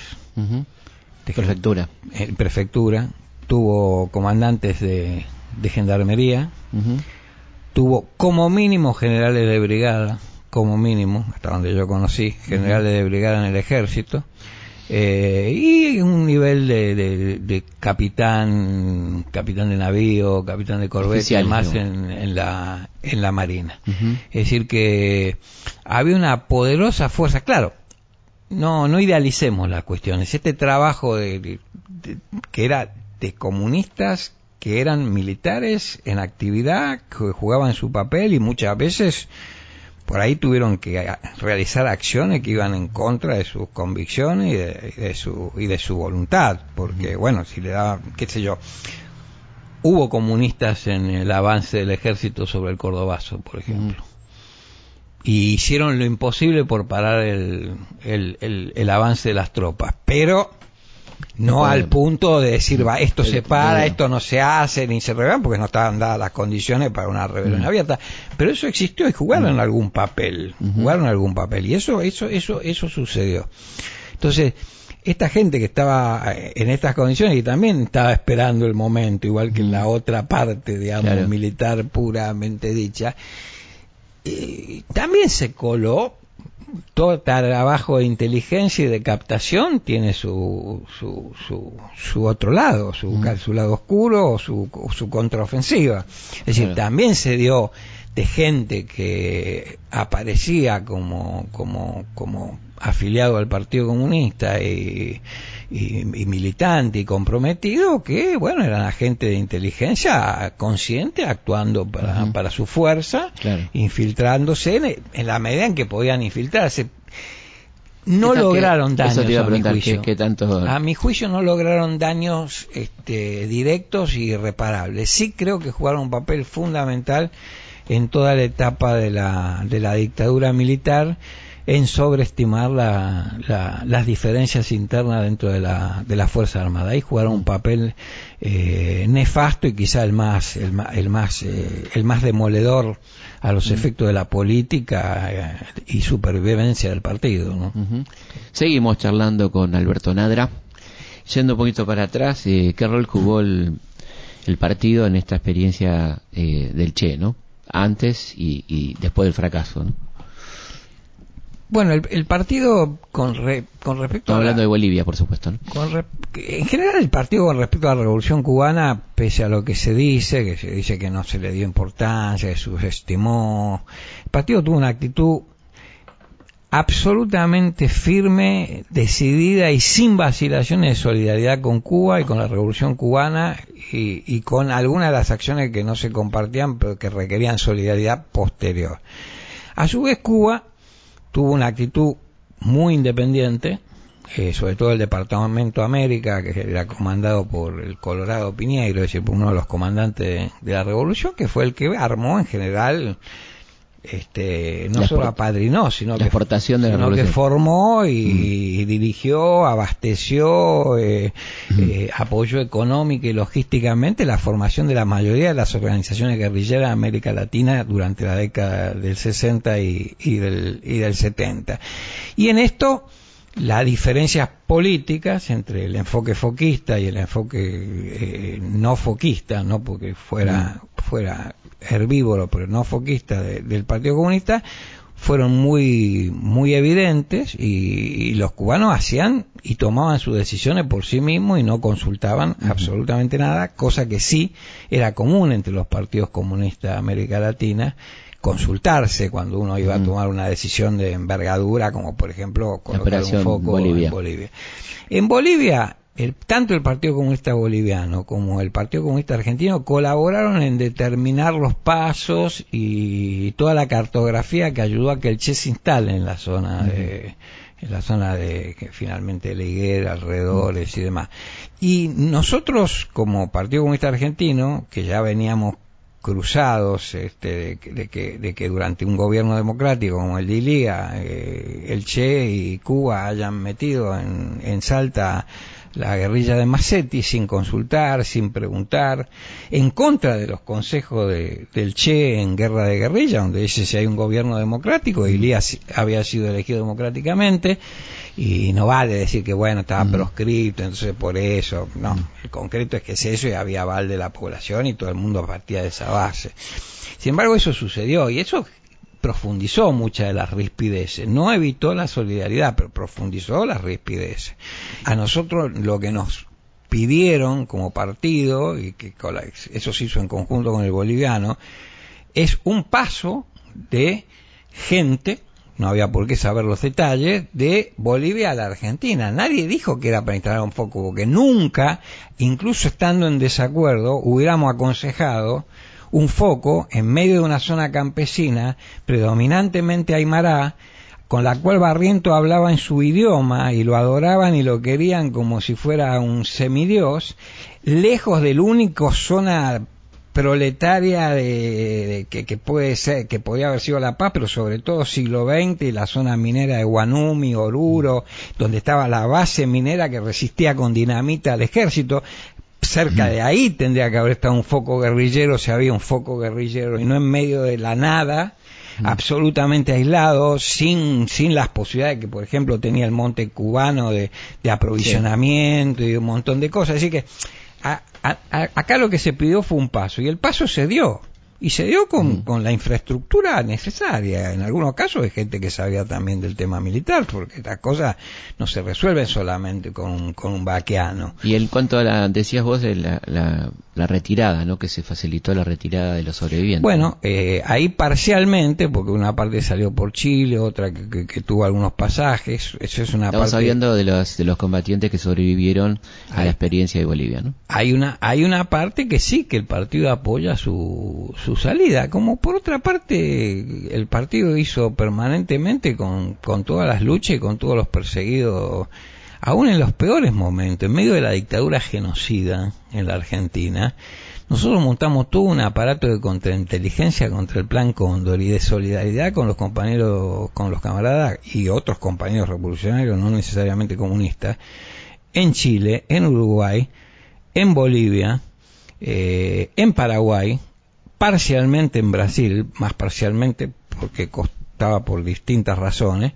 prefectura. En prefectura, tuvo comandantes de, gendarmería, tuvo como mínimo generales de brigada, como mínimo, hasta donde yo conocí, generales de brigada en el ejército, eh, y un nivel de, capitán, capitán de navío, capitán de corbeta, más en, la, en la marina. Es decir, que había una poderosa fuerza, claro, no, no idealicemos las cuestiones. Este trabajo de, que era de comunistas que eran militares en actividad, que jugaban su papel y muchas veces por ahí tuvieron que realizar acciones que iban en contra de sus convicciones y de, su y de su voluntad, porque bueno, si le daba, qué sé yo, hubo comunistas en el avance del ejército sobre el Cordobazo, por ejemplo y hicieron lo imposible por parar el, el, avance de las tropas. Pero no al punto de decir, va, esto se para, esto no se hace, ni se revelan, porque no estaban dadas las condiciones para una rebelión abierta. Pero eso existió y jugaron algún papel, jugaron algún papel. Y eso, eso, eso, eso sucedió. Entonces, esta gente que estaba eh, en estas condiciones y también estaba esperando el momento, igual que en la otra parte, digamos, militar puramente dicha, también se coló todo trabajo de inteligencia y de captación tiene su, su, su, otro lado, su, mm. su lado oscuro o su, su contraofensiva. Es decir, también se dio de gente que aparecía como, como, como afiliado al Partido Comunista y, militante y comprometido que, bueno, eran agentes de inteligencia consciente actuando para, para su fuerza, infiltrándose en, la medida en que podían infiltrarse. No lograron daños a, mi juicio. A mi juicio no lograron daños este, directos y irreparables. Sí creo que jugaron un papel fundamental en toda la etapa de la, de la dictadura militar en sobreestimar la, las diferencias internas dentro de la, de la Fuerza Armada. y jugaron un papel eh, nefasto y quizá el más, el, el más, eh, el más demoledor a los mm. efectos de la política eh, y supervivencia del partido. ¿no? Seguimos charlando con Alberto Nadra. Yendo un poquito para atrás, ¿qué rol jugó el, el partido en esta experiencia del Che, ¿no? Antes y, y después del fracaso, ¿no? Bueno, el, partido con, con respecto Estamos hablando de Bolivia, por supuesto. en general el partido con respecto a la Revolución Cubana, pese a lo que se dice, que se dice que no se le dio importancia, que subestimó, el partido tuvo una actitud absolutamente firme, decidida y sin vacilaciones de solidaridad con Cuba y con la Revolución Cubana y, y con algunas de las acciones que no se compartían pero que requerían solidaridad posterior. A su vez Cuba tuvo una actitud muy independiente, eh, sobre todo el Departamento América, que era comandado por el Colorado Piñeiro, es decir, uno de los comandantes de, la revolución, que fue el que armó en general este, no solo apadrinó, sino, que, de formó y, mm. dirigió, abasteció, eh, mm. eh, apoyó económica y logísticamente la formación de la mayoría de las organizaciones guerrilleras de América Latina durante la década del 60 y, del, y del 70. Y en esto las diferencias políticas entre el enfoque foquista y el enfoque eh, no foquista, no porque fuera, mm. fuera herbívoro, pero no foquista del Partido Comunista, fueron muy, muy evidentes y, los cubanos hacían y tomaban sus decisiones por sí mismos y no consultaban absolutamente nada, cosa que sí era común entre los partidos comunistas de América Latina consultarse cuando uno iba a tomar una decisión de envergadura, como por ejemplo colocar un foco en Bolivia. En Bolivia tanto el Partido Comunista Boliviano como el Partido Comunista Argentino colaboraron en determinar los pasos y toda la cartografía que ayudó a que el Che se instale en la zona de en la zona de que finalmente la higuera, alrededores y demás. Y nosotros como Partido Comunista Argentino, que ya veníamos cruzados este, de, que, de que durante un gobierno democrático como el de Ilía, eh, el Che y Cuba hayan metido en, en Salta la guerrilla de Massetti sin consultar, sin preguntar, en contra de los consejos del Che en guerra de guerrilla, donde dice si hay un gobierno democrático, Elías había sido elegido democráticamente, y no vale decir que bueno, estaba proscrito, entonces por eso, no, el concreto es que es eso y había aval de la población y todo el mundo partía de esa base. Sin embargo, eso sucedió y eso profundizó muchas de las rispideces. No evitó la solidaridad, pero profundizó las rispideces. A nosotros lo que nos pidieron como partido, y que eso se hizo en conjunto con el boliviano, es un paso de gente, no había por qué saber los detalles, de Bolivia a la Argentina. Nadie dijo que era para instalar un foco, porque nunca, incluso estando en desacuerdo, hubiéramos aconsejado un foco en medio de una zona campesina predominantemente aymará, con la cual Barriento hablaba en su idioma y lo adoraban y lo querían como si fuera un semidios, lejos del único zona proletaria de, que, que, puede ser que podía haber sido La Paz, pero sobre todo siglo XX y la zona minera de Guanumi, Oruro, donde estaba la base minera que resistía con dinamita al ejército cerca de ahí tendría que haber estado un foco guerrillero si había un foco guerrillero y no en medio de la nada absolutamente aislado sin sin las posibilidades que por ejemplo tenía el monte cubano de, aprovisionamiento y un montón de cosas. Así que acá lo que se pidió fue un paso y el paso se dio y se dio con, con, la infraestructura necesaria. En algunos casos hay gente que sabía también del tema militar, porque estas cosas no se resuelven solamente con, con un vaqueano. Y en cuanto a la, decías vos, de la, la, la, retirada, ¿no? Que se facilitó la retirada de los sobrevivientes. Bueno, eh, ahí parcialmente, porque una parte salió por Chile, otra que, que, tuvo algunos pasajes, eso es una Estamos hablando de los, de los combatientes que sobrevivieron a la experiencia de Bolivia, ¿no? Hay una, hay una parte que sí, que el partido apoya su su salida, como por otra parte el partido hizo permanentemente con, con todas las luchas y con todos los perseguidos, aún en los peores momentos, en medio de la dictadura genocida en la Argentina, nosotros montamos todo un aparato de contrainteligencia contra el Plan Cóndor y de solidaridad con los compañeros, con los camaradas y otros compañeros revolucionarios, no necesariamente comunistas, en Chile, en Uruguay, en Bolivia, eh, en Paraguay, parcialmente en Brasil, más parcialmente porque costaba por distintas razones,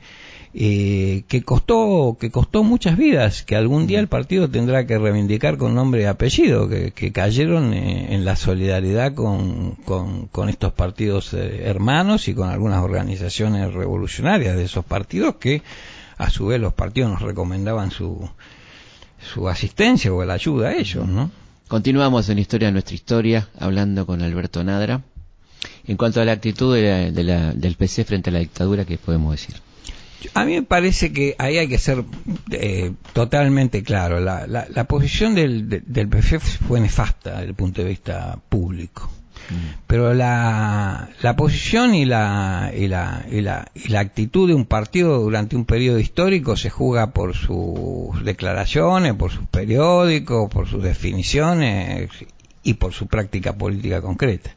eh, que costó que costó muchas vidas, que algún día el partido tendrá que reivindicar con nombre y apellido, que, cayeron eh, en la solidaridad con, con, estos partidos eh, hermanos y con algunas organizaciones revolucionarias de esos partidos que a su vez los partidos nos recomendaban su, su asistencia o la ayuda a ellos, ¿no? Continuamos en Historia de nuestra historia, hablando con Alberto Nadra. En cuanto a la actitud del PC frente a la dictadura, ¿qué podemos decir? A mí me parece que ahí hay que ser eh, totalmente claro. La, posición del, del PC fue nefasta desde el punto de vista público. Pero la, la posición y la, y, la, y, la, y la actitud de un partido durante un periodo histórico se juega por sus declaraciones, por sus periódicos, por sus definiciones y por su práctica política concreta.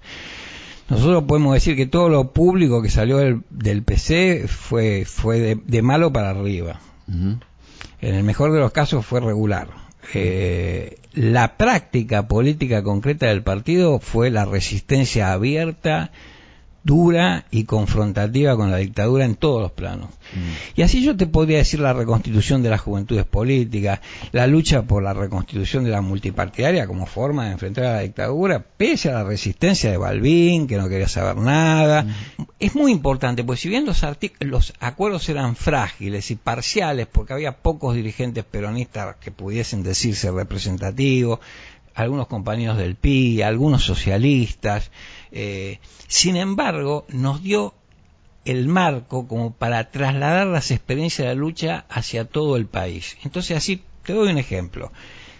nosotros podemos decir que todo lo público que salió del, PC fue, fue de, malo para arriba. En el mejor de los casos fue regular. Eh, la práctica política concreta del partido fue la resistencia abierta dura y confrontativa con la dictadura en todos los planos. Mm. Y así yo te podría decir la reconstitución de las juventudes políticas, la lucha por la reconstitución de la multipartidaria como forma de enfrentar a la dictadura, pese a la resistencia de Balbín, que no quería saber nada. Mm. Es muy importante, pues si bien los, los acuerdos eran frágiles y parciales, porque había pocos dirigentes peronistas que pudiesen decirse representativos, algunos compañeros del PI, algunos socialistas, eh, sin embargo, nos dio el marco como para trasladar las experiencias de la lucha hacia todo el país. Entonces, así te doy un ejemplo.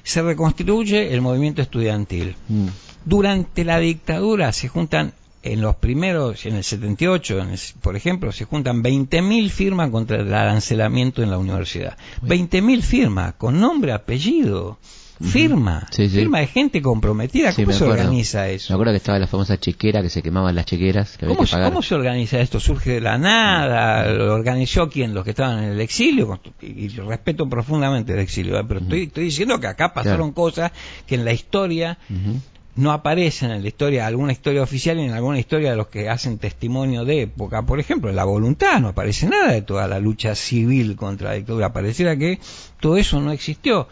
Se reconstituye el movimiento estudiantil. Mm. Durante la dictadura se juntan en los primeros, en el 78, por ejemplo, se juntan 20.000 firmas contra el arancelamiento en la universidad. 20.000 firmas, con nombre, apellido firma, firma de gente comprometida. ¿Cómo se organiza eso? Me acuerdo que estaba la famosa chequera que se quemaban las chequeras. ¿Cómo, se organiza esto? ¿Surge de la nada? ¿Lo organizó quién? Los que estaban en el exilio. Y, respeto profundamente el exilio, ¿eh? pero estoy, diciendo que acá pasaron cosas que en la historia no aparecen en la historia, alguna historia oficial y en alguna historia de los que hacen testimonio de época. Por ejemplo, en la voluntad no aparece nada de toda la lucha civil contra la dictadura. Pareciera que todo eso no existió.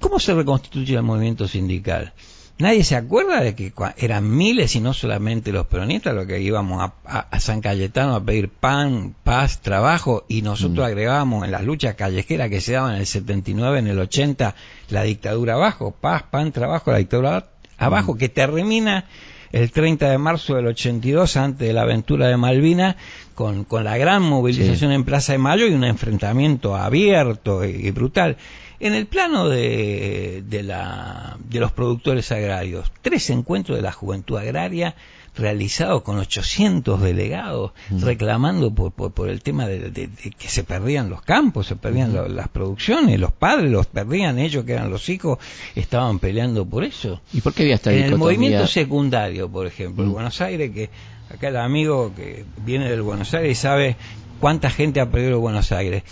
¿Cómo se reconstituye el movimiento sindical? Nadie se acuerda de que eran miles y no solamente los peronistas los que íbamos a, San Cayetano a pedir pan, paz, trabajo y nosotros mm. agregábamos en las luchas callejeras que se daban en el 79, en el 80, la dictadura abajo, paz, pan, trabajo, la dictadura abajo, mm. que termina el 30 de marzo del 82 antes de la aventura de Malvinas con, la gran movilización en Plaza de Mayo y un enfrentamiento abierto y brutal. En el plano de, de, la, de los productores agrarios, tres encuentros de la juventud agraria realizados con 800 delegados mm. reclamando por, por, el tema de, que se perdían los campos, se perdían las producciones, los padres los perdían, ellos que eran los hijos estaban peleando por eso. ¿Y por qué había esta En el movimiento secundario, por ejemplo, en mm. Buenos Aires, que acá el amigo que viene del Buenos Aires sabe cuánta gente ha perdido Buenos Aires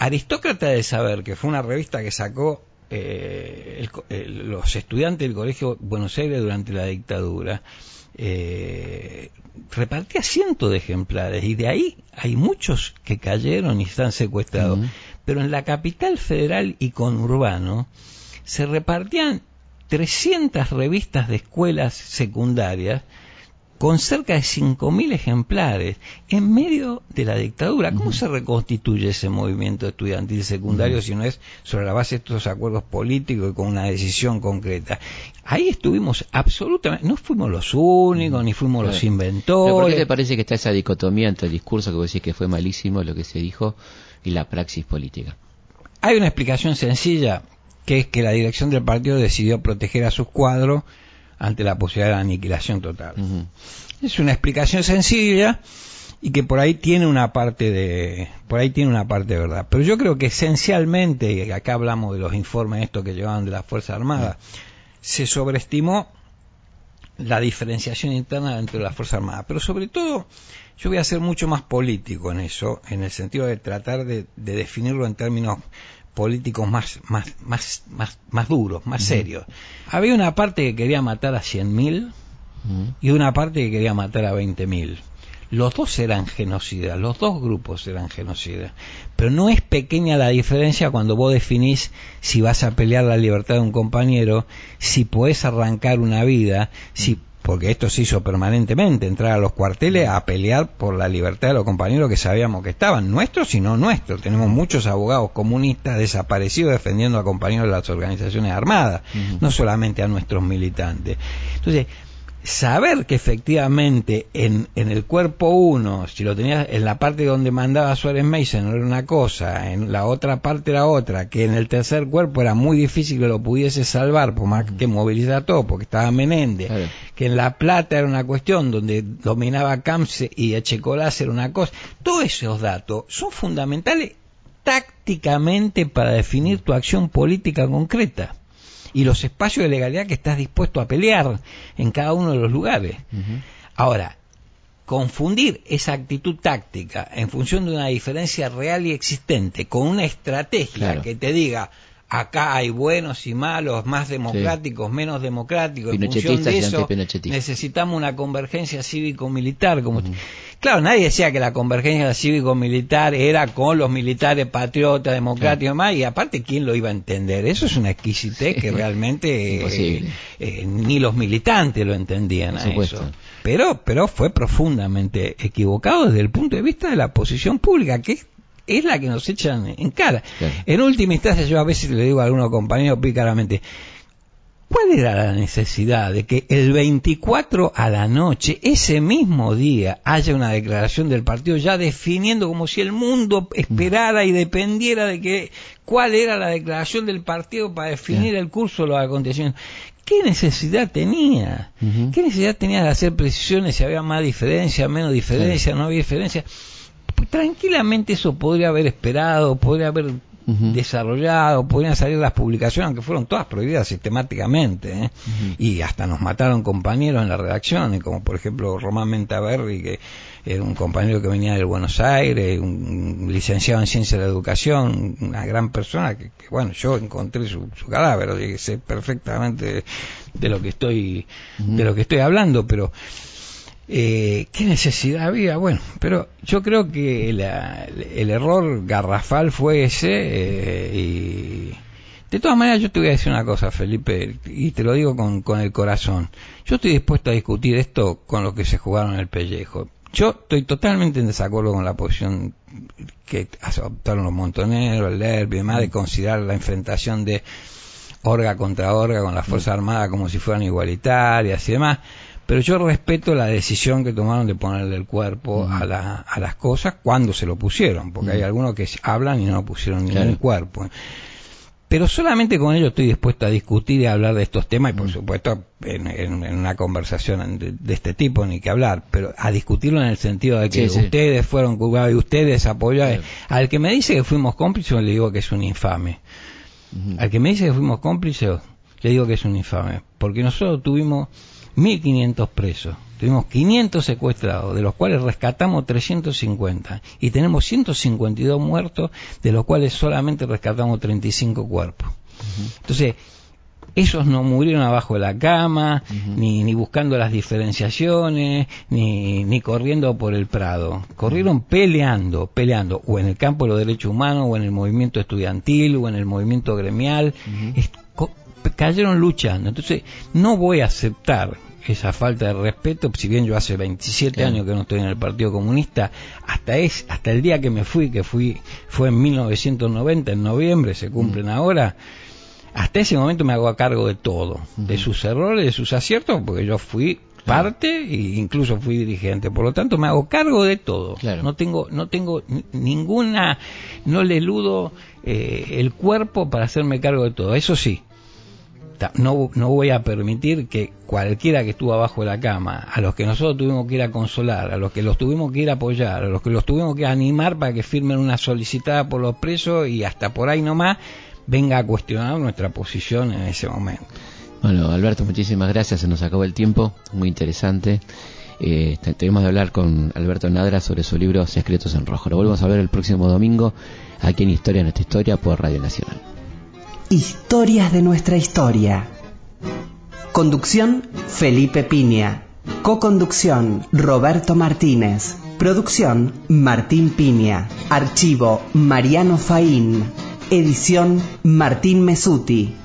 Aristócrata de Saber, que fue una revista que sacó eh, los estudiantes del Colegio Buenos Aires durante la dictadura, eh, repartía cientos de ejemplares y de ahí hay muchos que cayeron y están secuestrados. Pero en la capital federal y conurbano se repartían 300 revistas de escuelas secundarias con cerca de 5.000 ejemplares en medio de la dictadura. ¿Cómo se reconstituye ese movimiento estudiantil secundario si no es sobre la base de estos acuerdos políticos y con una decisión concreta? Ahí estuvimos absolutamente, no fuimos los únicos, ni fuimos los inventores. ¿Por qué te parece que está esa dicotomía entre el discurso que vos decís que fue malísimo, lo que se dijo, y la praxis política? Hay una explicación sencilla, que es que la dirección del partido decidió proteger a sus cuadros ante la posibilidad de aniquilación total. Es una explicación sencilla y que por ahí tiene una parte de por ahí tiene una parte de verdad. Pero yo creo que esencialmente, y acá hablamos de los informes estos que llevaban de las Fuerzas Armadas, se sobreestimó la diferenciación interna dentro de las Fuerzas Armadas. Pero sobre todo, yo voy a ser mucho más político en eso, en el sentido de tratar de definirlo en términos políticos más, más, más, más, más duros, más serios. Había una parte que quería matar a 100.000 y una parte que quería matar a 20.000. Los dos eran genocidas, los dos grupos eran genocidas. Pero no es pequeña la diferencia cuando vos definís si vas a pelear la libertad de un compañero, si podés arrancar una vida, si porque esto se hizo permanentemente, entrar a los cuarteles a pelear por la libertad de los compañeros que sabíamos que estaban, nuestros y no nuestros. Tenemos muchos abogados comunistas desaparecidos defendiendo a compañeros de las organizaciones armadas, no solamente a nuestros militantes. Entonces, saber que efectivamente en, en el cuerpo uno, si lo tenías en la parte donde mandaba Suárez Mason era una cosa, en la otra parte era otra, que en el tercer cuerpo era muy difícil que lo pudiese salvar, por más que movilizara todo, porque estaba Menéndez, que en La Plata era una cuestión donde dominaba Camps y Echecolás era una cosa. Todos esos datos son fundamentales tácticamente para definir tu acción política concreta y los espacios de legalidad que estás dispuesto a pelear en cada uno de los lugares. Ahora, confundir esa actitud táctica en función de una diferencia real y existente con una estrategia que te diga acá hay buenos y malos, más democráticos, menos democráticos, en función de eso necesitamos una convergencia cívico-militar. Como Claro, nadie decía que la convergencia cívico-militar era con los militares patriotas, democráticos y demás, y aparte, ¿quién lo iba a entender? Eso es una exquisitez que realmente eh, eh, ni los militantes lo entendían a eso. Pero, pero fue profundamente equivocado desde el punto de vista de la posición pública, que es la que nos echan en cara. En última instancia, yo a veces le digo a algunos compañeros pícaramente, ¿cuál era la necesidad de que el 24 a la noche, ese mismo día, haya una declaración del partido ya definiendo como si el mundo esperara y dependiera de que cuál era la declaración del partido para definir el curso de los acontecimientos? ¿Qué necesidad tenía? ¿Qué necesidad tenía de hacer precisiones si había más diferencia, menos diferencia, no había diferencia? tranquilamente eso podría haber esperado, podría haber desarrollado, podrían salir las publicaciones, aunque fueron todas prohibidas sistemáticamente, ¿eh? y hasta nos mataron compañeros en la redacción, como por ejemplo Román Mentaverri, que era un compañero que venía de Buenos Aires, un licenciado en Ciencia de la Educación, una gran persona, que, bueno, yo encontré su, cadáver, sé perfectamente de lo que estoy, de lo que estoy hablando, pero eh, ¿Qué necesidad había? Bueno, pero yo creo que el error garrafal fue ese eh, y de todas maneras yo te voy a decir una cosa, Felipe, y te lo digo con, con el corazón. Yo estoy dispuesto a discutir esto con lo que se jugaron el pellejo. Yo estoy totalmente en desacuerdo con la posición que adoptaron los montoneros, el derby y demás, de considerar la enfrentación de orga contra orga con la Fuerza Armada como si fueran igualitarias y demás pero yo respeto la decisión que tomaron de ponerle el cuerpo a, la, a, las cosas cuando se lo pusieron, porque hay algunos que hablan y no pusieron ningún cuerpo. Pero solamente con ellos estoy dispuesto a discutir y a hablar de estos temas, y por supuesto en, una conversación de, este tipo ni que hablar, pero a discutirlo en el sentido de que ustedes fueron culpables y ustedes apoyaron. Al que me dice que fuimos cómplices, le digo que es un infame. Al que me dice que fuimos cómplices, le digo que es un infame, porque nosotros tuvimos 1.500 presos. Tuvimos 500 secuestrados, de los cuales rescatamos 350. Y tenemos 152 muertos, de los cuales solamente rescatamos 35 cuerpos. Entonces, esos no murieron abajo de la cama, ni, ni buscando las diferenciaciones, ni, ni corriendo por el Prado. Corrieron peleando, peleando, o en el campo de los derechos humanos, o en el movimiento estudiantil, o en el movimiento gremial. cayeron luchando. Entonces, no voy a aceptar esa falta de respeto, si bien yo hace 27 años que no estoy en el Partido Comunista, hasta es hasta el día que me fui, que fui fue en 1990, en noviembre, se cumplen mm. ahora, hasta ese momento me hago a cargo de todo, de sus errores, de sus aciertos, porque yo fui parte e incluso fui dirigente, por lo tanto me hago cargo de todo. No tengo no tengo ninguna no le eludo eh, el cuerpo para hacerme cargo de todo. Eso sí, no, no voy a permitir que cualquiera que estuvo abajo de la cama, a los que nosotros tuvimos que ir a consolar, a los que los tuvimos que ir a apoyar, a los que los tuvimos que animar para que firmen una solicitada por los presos y hasta por ahí nomás, venga a cuestionar nuestra posición en ese momento. Bueno, Alberto, muchísimas gracias, se nos acabó el tiempo, muy interesante. Eh, tenemos de hablar con Alberto Nadra sobre su libro Secretos en Rojo. Lo volvemos a ver el próximo domingo aquí en Historia Nuestra Historia por Radio Nacional. Historias de nuestra historia. Conducción Felipe Piña. Co-conducción Roberto Martínez. Producción Martín Piña. Archivo Mariano Faín. Edición Martín Mesuti.